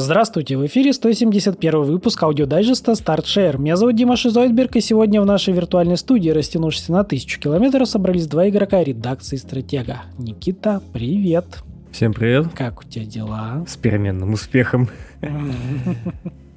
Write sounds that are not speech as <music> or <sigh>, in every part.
Здравствуйте, в эфире 171 выпуск аудиодайджеста StartShare. Меня зовут Дима Шизойдберг, и сегодня в нашей виртуальной студии, растянувшись на тысячу километров, собрались два игрока редакции «Стратега». Никита, привет. Всем привет. Как у тебя дела? С переменным успехом.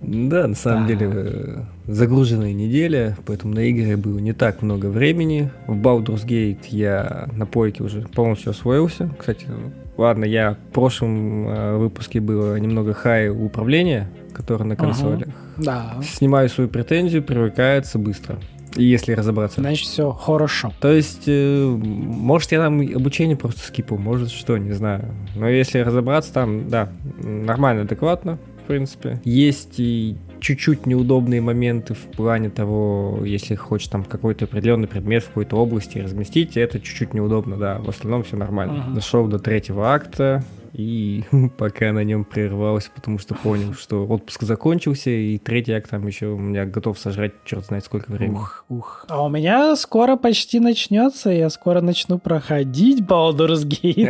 Да, на самом деле э, загруженная неделя, поэтому на игры было не так много времени. В Baldur's Gate я на пойке уже полностью освоился. Кстати, ладно, я в прошлом э, выпуске было немного хай управления, которое на консолях. Да. Снимаю свою претензию, привыкается быстро. Если разобраться. Значит, все хорошо. То есть, э, может, я там обучение просто скипал, может, что, не знаю. Но если разобраться, там, да, нормально, адекватно в принципе. Есть и чуть-чуть неудобные моменты в плане того, если хочешь там какой-то определенный предмет в какой-то области разместить, это чуть-чуть неудобно, да. В остальном все нормально. Uh-huh. Дошел до третьего акта, и <laughs> пока на нем прервался, потому что понял, что отпуск закончился, и третий акт там еще у меня готов сожрать черт знает сколько времени. Ух, ух. А у меня скоро почти начнется, я скоро начну проходить Baldur's Gate.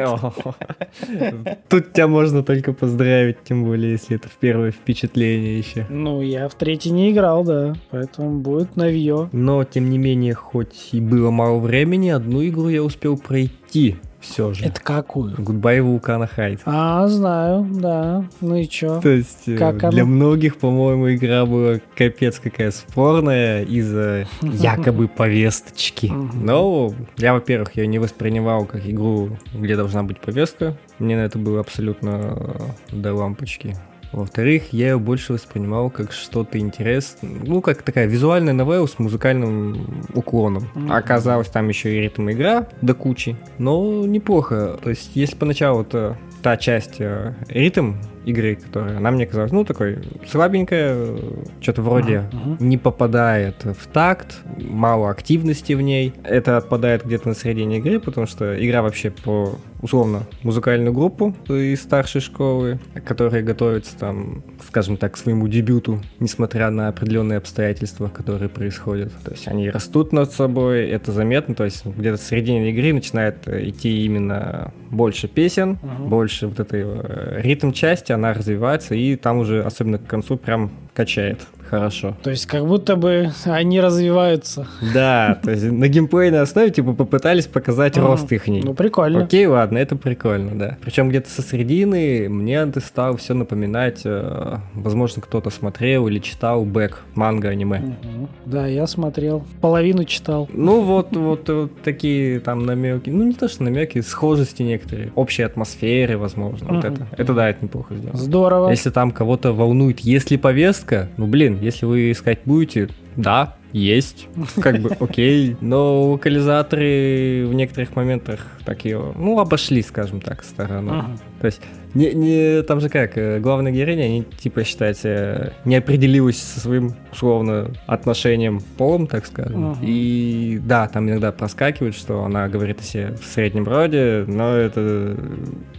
<laughs> Тут тебя можно только поздравить, тем более, если это в первое впечатление еще. Ну, я в третий не играл, да, поэтому будет новье. Но, тем не менее, хоть и было мало времени, одну игру я успел пройти все же. Это какую? Goodbye Volcano High. А, знаю, да. Ну и чё? То есть э, как для оно? многих, по-моему, игра была капец какая спорная из-за <laughs> якобы повесточки. Но я, во-первых, ее не воспринимал как игру, где должна быть повестка. Мне на это было абсолютно до лампочки. Во-вторых, я ее больше воспринимал как что-то интересное, ну, как такая визуальная новелла с музыкальным уклоном. Mm-hmm. Оказалось, там еще и ритм игра до кучи, но неплохо. То есть, если поначалу это та часть э, ритм игры, которая она мне казалась, ну, такой слабенькая, что-то вроде uh-huh. не попадает в такт, мало активности в ней. Это отпадает где-то на середине игры, потому что игра вообще по условно музыкальную группу из старшей школы, которая готовится там, скажем так, к своему дебюту, несмотря на определенные обстоятельства, которые происходят. То есть они растут над собой, это заметно, то есть где-то в середине игры начинает идти именно больше песен, uh-huh. больше вот этой э, ритм части, она развивается, и там уже, особенно к концу, прям качает хорошо. То есть как будто бы они развиваются. Да, то есть на геймплейной основе типа попытались показать рост их. Ну прикольно. Окей, ладно, это прикольно, да. Причем где-то со середины мне это стало все напоминать, э, возможно, кто-то смотрел или читал бэк, манга, аниме. Да, я смотрел, половину читал. Ну вот, вот, вот такие там намеки, ну не то что намеки, схожести некоторые, общей атмосферы, возможно, вот это. Это да, это неплохо сделано. Здорово. Если там кого-то волнует, если повестка, ну блин, если вы искать будете, да, есть, как бы окей, но локализаторы в некоторых моментах так ее, ну, обошли, скажем так, стороной. Ага. То есть не, не, там же как, э, главная героиня, они, типа, считайте, не определилась со своим, условно, отношением полом, так скажем. Uh-huh. И да, там иногда проскакивает, что она говорит о себе в среднем роде, но это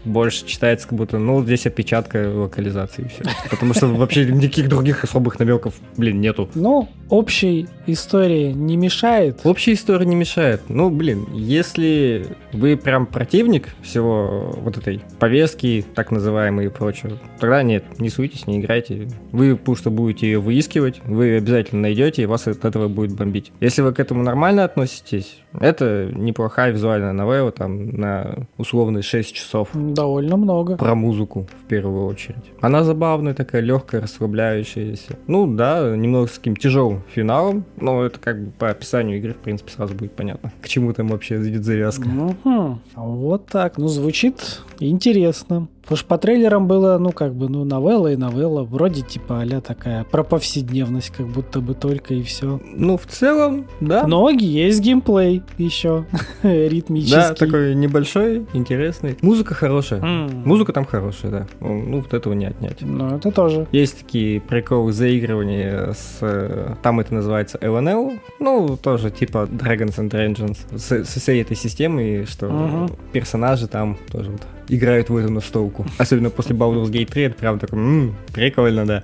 больше читается как будто, ну, здесь опечатка локализации и все. Потому что вообще никаких других особых намеков, блин, нету. Ну, общей истории не мешает. Общая история не мешает. Ну, блин, если вы прям противник всего вот этой повестки, так называемые и прочее, тогда нет, не суетесь, не играйте. Вы просто будете ее выискивать, вы обязательно найдете, и вас от этого будет бомбить. Если вы к этому нормально относитесь, это неплохая визуальная новелла, там, на условные 6 часов. Довольно много. Про музыку, в первую очередь. Она забавная такая, легкая, расслабляющаяся. Ну, да, немного с таким тяжелым финалом, но это как бы по описанию игры, в принципе, сразу будет понятно, к чему там вообще идет завязка. Угу. Вот так. Ну, звучит интересно. Потому что по трейлерам было, ну, как бы, ну, новелла и новелла. Вроде, типа, а такая про повседневность, как будто бы только и все. Ну, в целом, да. Но есть геймплей еще, <laughs> ритмический. Да, такой небольшой, интересный. Музыка хорошая. Mm. Музыка там хорошая, да. Ну, вот этого не отнять. Ну, это тоже. Есть такие приколы заигрывания с... Э, там это называется LNL. Ну, тоже типа Dragons and Dungeons. С, со всей этой системой, что uh-huh. персонажи там тоже вот играют в эту настолку. Особенно после Baldur's Gate 3, это прям такой, м-м, прикольно, да.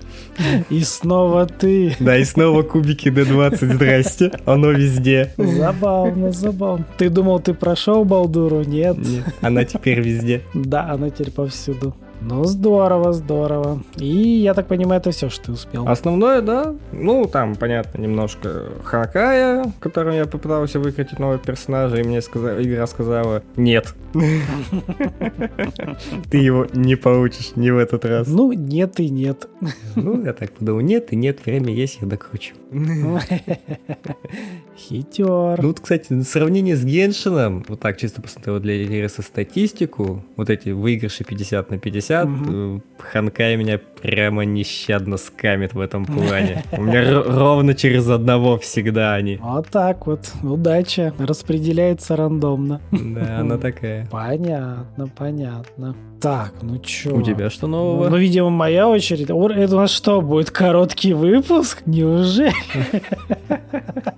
И снова ты. Да, и снова кубики D20, здрасте, оно везде. Забавно, забавно. Ты думал, ты прошел Балдуру? Нет. Нет, она теперь везде. Да, она теперь повсюду. Ну, здорово, здорово. И я так понимаю, это все, что ты успел. Основное, да. Ну, там, понятно, немножко Хакая, которым я попытался выкатить нового персонажа, и мне сказала, игра сказала «нет». Ты его не получишь ни в этот раз. Ну, нет и нет. Ну, я так подумал, нет и нет, время есть, я докручу. <laughs> Хитер. Ну, вот, кстати, сравнение с Геншином, вот так чисто посмотрел для интереса статистику, вот эти выигрыши 50 на 50, угу. Ханкай меня прямо нещадно скамит в этом <laughs> плане. У меня ровно через одного всегда они. Вот так вот. Удача распределяется рандомно. Да, она <laughs> такая. Понятно, понятно. Так, ну чё? У тебя что нового? Ну, видимо, моя очередь. Это у нас что, будет короткий выпуск? Неужели? <laughs>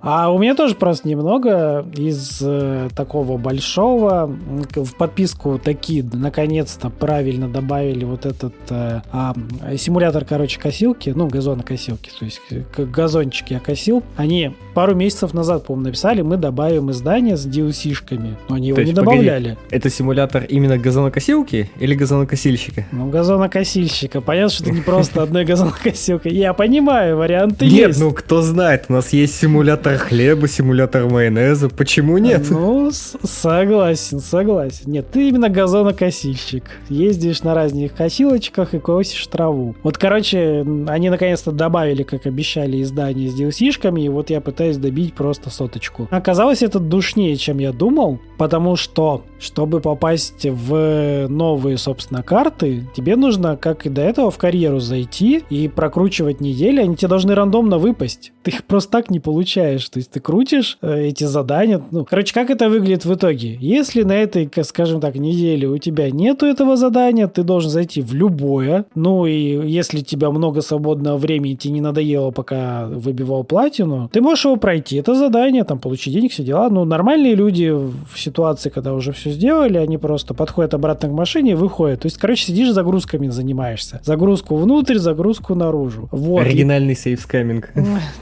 А у меня тоже просто немного из э, такого большого. В подписку такие наконец-то правильно добавили вот этот э, э, симулятор, короче, косилки, ну, газонокосилки, то есть как газончики я косил. Они пару месяцев назад, по-моему, написали, мы добавим издание с DLC-шками, но они то его не добавляли. Погоди, это симулятор именно газонокосилки или газонокосильщика? Ну, газонокосильщика. Понятно, что это не просто одной <laughs> газонокосилкой. Я понимаю, варианты есть. Нет, ну кто знает, у нас есть симулятор симулятор хлеба, симулятор майонеза. Почему нет? Ну, согласен, согласен. Нет, ты именно газонокосильщик. Ездишь на разных косилочках и косишь траву. Вот, короче, они наконец-то добавили, как обещали, издание с DLC-шками, и вот я пытаюсь добить просто соточку. Оказалось, это душнее, чем я думал, потому что, чтобы попасть в новые, собственно, карты, тебе нужно, как и до этого, в карьеру зайти и прокручивать недели, они тебе должны рандомно выпасть. Ты их просто так не получаешь делаешь. То есть ты крутишь э, эти задания. Ну, короче, как это выглядит в итоге? Если на этой, скажем так, неделе у тебя нету этого задания, ты должен зайти в любое. Ну и если у тебя много свободного времени, тебе не надоело, пока выбивал платину, ты можешь его пройти. Это задание, там, получить денег, все дела. Ну, нормальные люди в ситуации, когда уже все сделали, они просто подходят обратно к машине и выходят. То есть, короче, сидишь загрузками занимаешься. Загрузку внутрь, загрузку наружу. Вот. Оригинальный сейфскаминг.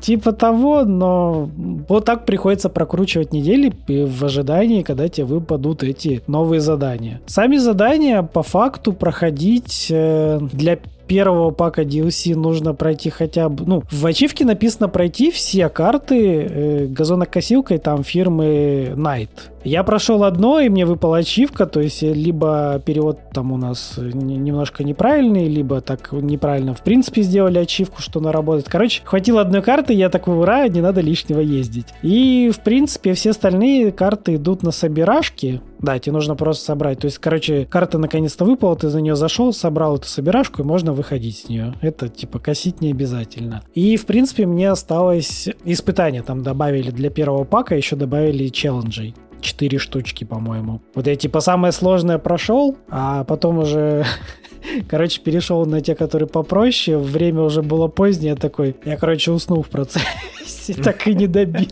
Типа того, но вот так приходится прокручивать недели в ожидании, когда тебе выпадут эти новые задания. Сами задания по факту проходить э, для первого пака DLC нужно пройти хотя бы... Ну, в ачивке написано пройти все карты э, газонокосилкой там фирмы Night. Я прошел одно, и мне выпала ачивка, то есть либо перевод там у нас немножко неправильный, либо так неправильно в принципе сделали ачивку, что она работает. Короче, хватило одной карты, я такой, ура, не надо лишнего ездить. И, в принципе, все остальные карты идут на собирашки, да, тебе нужно просто собрать. То есть, короче, карта наконец-то выпала, ты за нее зашел, собрал эту собирашку, и можно выходить с нее. Это, типа, косить не обязательно. И, в принципе, мне осталось испытания там добавили для первого пака, еще добавили челленджей. Четыре штучки, по-моему. Вот я, типа, самое сложное прошел, а потом уже <laughs> Короче, перешел на те, которые попроще. Время уже было позднее. Такой, я, короче, уснул в процессе. Так и не добил.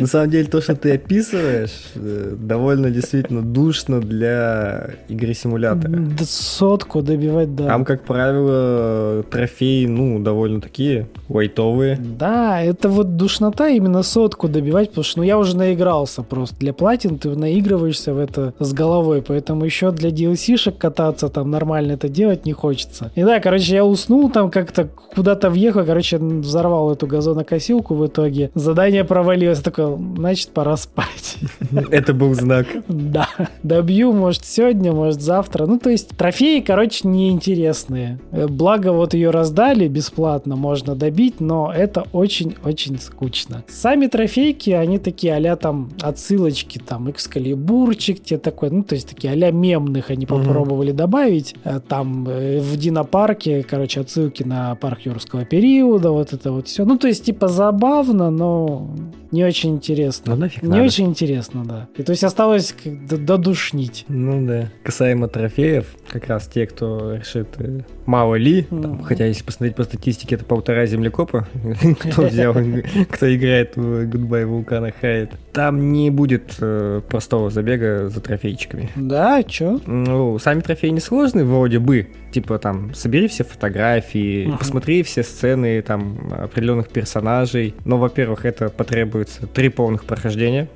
На самом деле, то, что ты описываешь, э, довольно действительно душно для игры-симулятора. Сотку добивать, да. Там, как правило, трофеи, ну, довольно такие лайтовые. Да, это вот душнота именно сотку добивать, потому что, ну, я уже наигрался просто. Для платин ты наигрываешься в это с головой, поэтому еще для DLC-шек кататься там нормально нормально это делать не хочется. И да, короче, я уснул там как-то куда-то въехал, короче, взорвал эту газонокосилку в итоге. Задание провалилось. Такое, значит, пора спать. <laughs> Это был знак. Да. Добью, может, сегодня, может, завтра. Ну, то есть, трофеи, короче, неинтересные. Благо, вот ее раздали бесплатно, можно добить, но это очень-очень скучно. Сами трофейки, они такие а там отсылочки, там, экскалибурчик, те такой, ну, то есть, такие а мемных они попробовали добавить. Э, там э, в Динопарке, короче, отсылки на парк юрского периода, вот это вот все. Ну, то есть, типа, забавно, но не очень интересно. Ну, нафиг Не надо. очень интересно, да. И то есть осталось додушнить. Ну да. Касаемо трофеев, как раз те, кто решит э, мало ли, там, хотя если посмотреть по статистике, это полтора землекопа, <laughs> кто взял, <laughs> кто играет в Goodbye Вулкана Хайт, там не будет э, простого забега за трофейчиками. Да, чё? Ну, сами трофеи не сложны, вроде бы. Типа там, собери все фотографии, посмотри все сцены там определенных персонажей. Но, во-первых, это потребуется три полных прохождения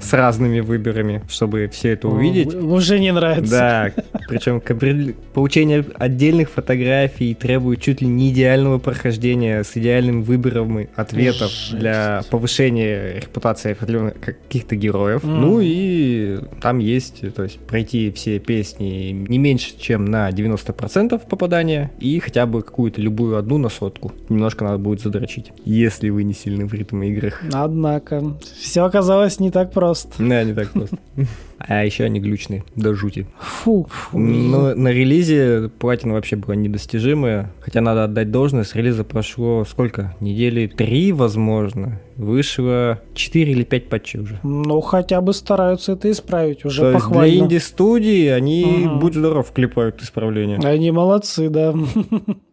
с разными выборами, чтобы все это увидеть. Уже не нравится. Да, Причем получение отдельных фотографий требует чуть ли не идеального прохождения с идеальным выбором ответов Жесть. для повышения репутации каких-то героев. Mm. Ну и там есть, то есть пройти все песни не меньше, чем на 90% попадания и хотя бы какую-то любую одну на сотку. Немножко надо будет задрочить, если вы не сильны в ритм играх. Однако, все оказалось не так просто. Да, не так просто. А еще они глючные, до жути. Фу. фу. Но на релизе платина вообще была недостижимая. Хотя надо отдать должность, с релиза прошло сколько? Недели три, возможно. Вышло 4 или 5 патчей уже. Ну, хотя бы стараются это исправить, уже То похвально. Есть для инди-студии они, угу. будь здоров, клепают исправления. Они молодцы, да. <laughs>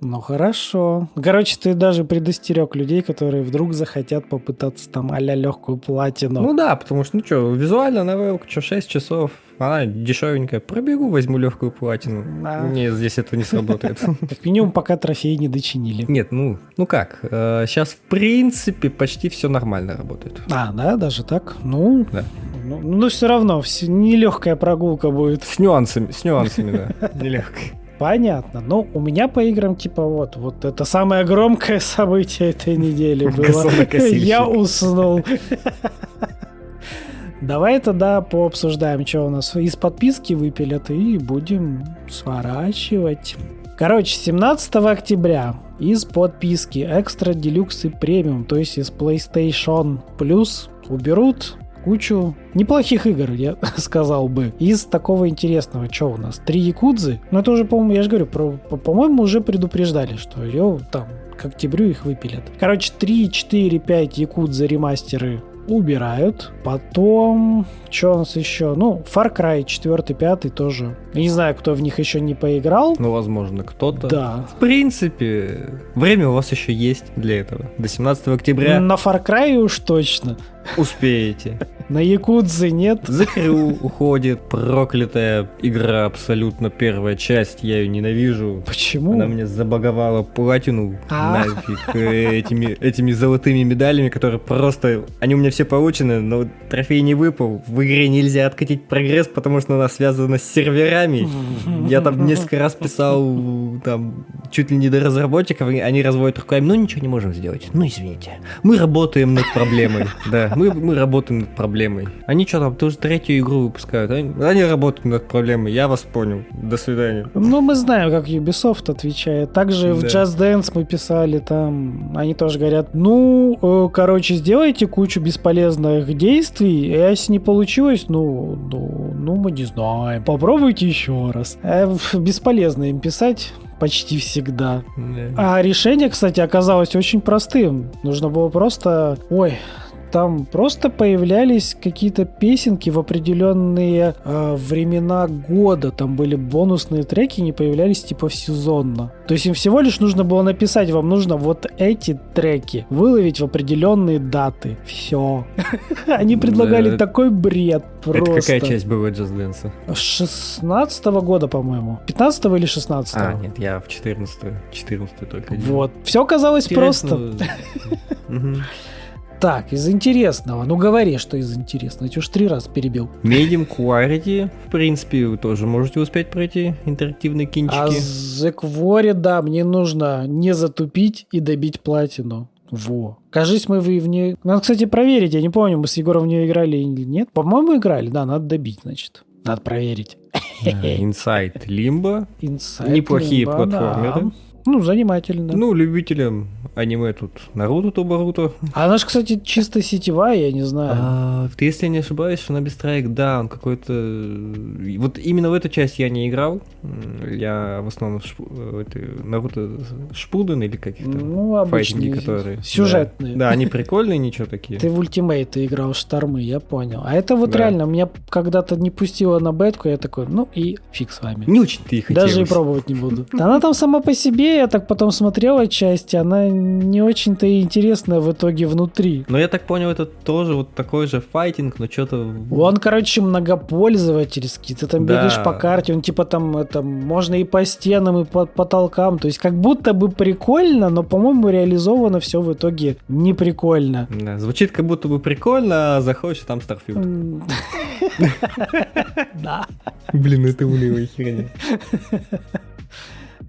Ну хорошо. Короче, ты даже предостерег людей, которые вдруг захотят попытаться там а легкую платину. Ну да, потому что, ну что, визуально новелка, что, 6 часов, она дешевенькая, пробегу, возьму легкую платину. Да. Нет, здесь это не сработает. <laughs> Как минимум, пока трофей не дочинили. Нет, ну, ну как, сейчас в принципе почти все нормально работает. А, да, даже так? Ну, да. Ну, ну все равно, нелегкая прогулка будет. С нюансами, с нюансами, да, <laughs> нелегкая. Понятно. Ну, у меня по играм, типа, вот, вот это самое громкое <laughs> событие этой недели было. Я уснул. Давай тогда пообсуждаем, что у нас из подписки выпилят, и будем сворачивать. Короче, 17 октября из подписки Extra Deluxe и Premium, то есть из PlayStation Plus, уберут кучу неплохих игр, я <laughs> сказал бы. Из такого интересного, что у нас? Три Якудзы? Ну, это уже, по-моему, я же говорю, про, по-моему, уже предупреждали, что ее там к октябрю их выпилят. Короче, 3, 4, 5 Якудза ремастеры убирают. Потом, что у нас еще? Ну, Far Cry 4, 5 тоже. Не знаю, кто в них еще не поиграл. Ну, возможно, кто-то. Да. В принципе, время у вас еще есть для этого. До 17 октября. На Far Cry уж точно. Успеете. На Якудзе нет. За Крю уходит проклятая игра, абсолютно первая часть, я ее ненавижу. Почему? Она мне забаговала платину а. нафиг э, этими, этими золотыми медалями, которые просто... Они у меня все получены, но трофей не выпал. В игре нельзя откатить прогресс, потому что она связана с серверами. Я там несколько раз писал там чуть ли не до разработчиков, они разводят руками, ну ничего не можем сделать. Ну извините. Мы работаем над проблемой. Да, мы, мы работаем над проблемой. Они что там, тоже третью игру выпускают. Они, они работают над проблемой. Я вас понял. До свидания. Ну, мы знаем, как Ubisoft отвечает. Также да. в Just Dance мы писали там, они тоже говорят, ну, э, короче, сделайте кучу бесполезных действий, если не получилось, ну, ну, ну, мы не знаем. Попробуйте еще раз. Э, бесполезно им писать почти всегда. Yeah. А решение, кстати, оказалось очень простым. Нужно было просто... Ой, там просто появлялись какие-то песенки в определенные э, времена года. Там были бонусные треки, не появлялись типа сезонно. То есть им всего лишь нужно было написать, вам нужно вот эти треки выловить в определенные даты. Все. <laughs> Они предлагали такой бред просто. Это какая часть была Just Dance? 16 года, по-моему. 15 или 16 А, нет, я в 14 14 только. Вот. Все казалось просто. Так, из интересного. Ну, говори, что из интересного. Я тебя уж три раза перебил. Medium Quality, в принципе, вы тоже можете успеть пройти интерактивные кинчики. А The Quarry, да, мне нужно не затупить и добить платину. Во. Кажись, мы в нее... Надо, кстати, проверить. Я не помню, мы с Егором в нее играли или нет. По-моему, играли. Да, надо добить, значит. Надо проверить. Limbo. Inside Неплохие Limbo, платформеры. Да. Ну, занимательно. Ну, любителям аниме тут Наруто то Боруто. А она же, кстати, чисто сетевая, я не знаю. А, ты, если я не ошибаюсь, что на Бестрайк, да, он какой-то... Вот именно в эту часть я не играл. Я в основном шп... это, Наруто Шпуден или каких-то ну, файтинги, которые... Сюжетные. Да. да, они прикольные, ничего такие. Ты в ультимейты играл, штормы, я понял. А это вот да. реально, меня когда-то не пустило на бетку, я такой, ну и фиг с вами. Не очень ты их Даже и пробовать не буду. Она там сама по себе, я так потом смотрел отчасти, она не очень-то и интересная в итоге внутри. Но я так понял, это тоже вот такой же файтинг, но что-то... Он, короче, многопользовательский. Ты там да. бегаешь по карте, он типа там, это, можно и по стенам, и по потолкам. То есть как будто бы прикольно, но, по-моему, реализовано все в итоге не прикольно. Да, звучит как будто бы прикольно, а заходишь, там Starfield. <laughs> Да. <laughs> Блин, это унылая херня.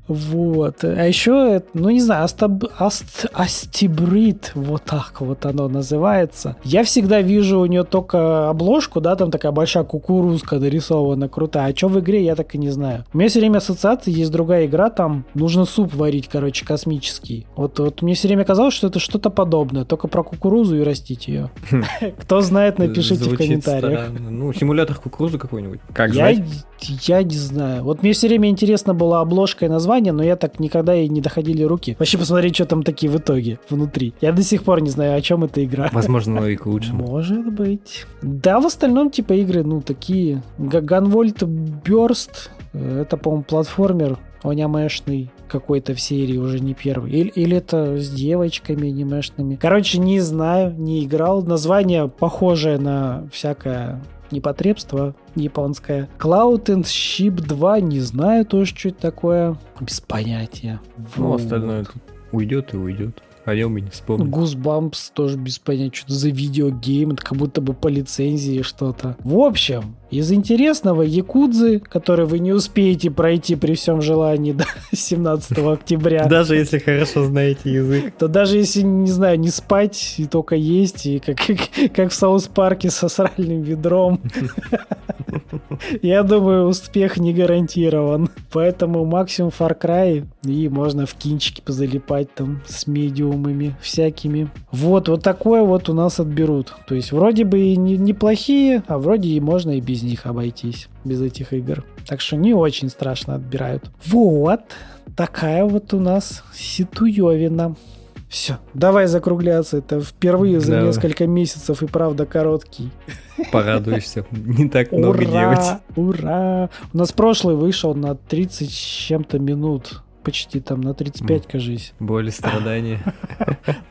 Вот. А еще, ну не знаю, астаб, аст, астибрид, вот так вот оно называется. Я всегда вижу у нее только обложку, да, там такая большая кукурузка нарисована, крутая. А что в игре, я так и не знаю. У меня все время ассоциации, есть другая игра, там нужно суп варить, короче, космический. Вот, вот мне все время казалось, что это что-то подобное, только про кукурузу и растить ее. Хм. <laughs> Кто знает, напишите в комментариях. Ну, симулятор кукурузы какой-нибудь. Как я, я не знаю. Вот мне все время интересно была обложка и название, название, но я так никогда и не доходили руки. Вообще посмотреть, что там такие в итоге внутри. Я до сих пор не знаю, о чем эта игра. Возможно, и к лучшему. Может быть. Да, в остальном, типа, игры, ну, такие. Gunvolt Burst, э, это, по-моему, платформер анимешный какой-то в серии, уже не первый. Или, или это с девочками анимешными. Короче, не знаю, не играл. Название похожее на всякое непотребство японское. Cloud and Ship 2, не знаю тоже, что это такое. Без понятия. Ну, вот. остальное уйдет и уйдет. О нем и не вспомню. Goosebumps тоже без понятия, что за видеогейм, это как будто бы по лицензии что-то. В общем, из интересного Якудзы, который вы не успеете пройти при всем желании <laughs> до 17 <laughs> октября. Даже если хорошо знаете язык. То даже если, не знаю, не спать и только есть, и как, как, как в Саус-парке со сральным ведром. <laughs> Я думаю, успех не гарантирован. Поэтому максимум Far Cry, и можно в кинчики позалипать там с медиумами всякими. Вот, вот такое вот у нас отберут. То есть вроде бы и не, неплохие, а вроде и можно и без без них обойтись, без этих игр. Так что не очень страшно отбирают. Вот, такая вот у нас ситуевина. Все, давай закругляться. Это впервые за Давай. несколько месяцев и правда короткий. Порадуешься. Не так много ура, делать. Ура! У нас прошлый вышел на 30 с чем-то минут почти там на 35, кажись. Боли, страдания. <laughs>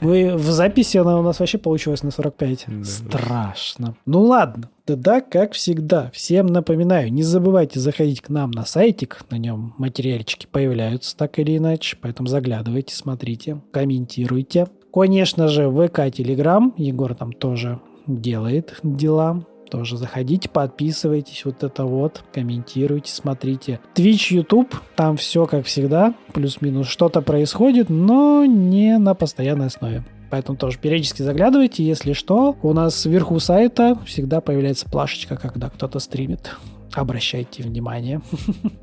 Ну и в записи она у нас вообще получилась на 45. Страшно. Ну ладно, тогда, как всегда, всем напоминаю, не забывайте заходить к нам на сайтик, на нем материальчики появляются так или иначе, поэтому заглядывайте, смотрите, комментируйте. Конечно же, ВК, Телеграм, Егор там тоже делает дела. Тоже заходите, подписывайтесь, вот это вот, комментируйте, смотрите. Twitch, YouTube, там все как всегда, плюс-минус что-то происходит, но не на постоянной основе. Поэтому тоже периодически заглядывайте, если что. У нас вверху сайта всегда появляется плашечка, когда кто-то стримит. Обращайте внимание.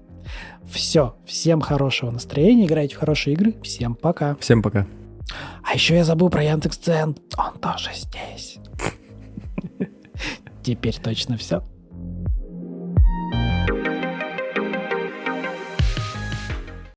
<laughs> Все. Всем хорошего настроения, играйте в хорошие игры. Всем пока. Всем пока. А еще я забыл про Яндекс.Дзен. Он тоже здесь. <laughs> Теперь точно все.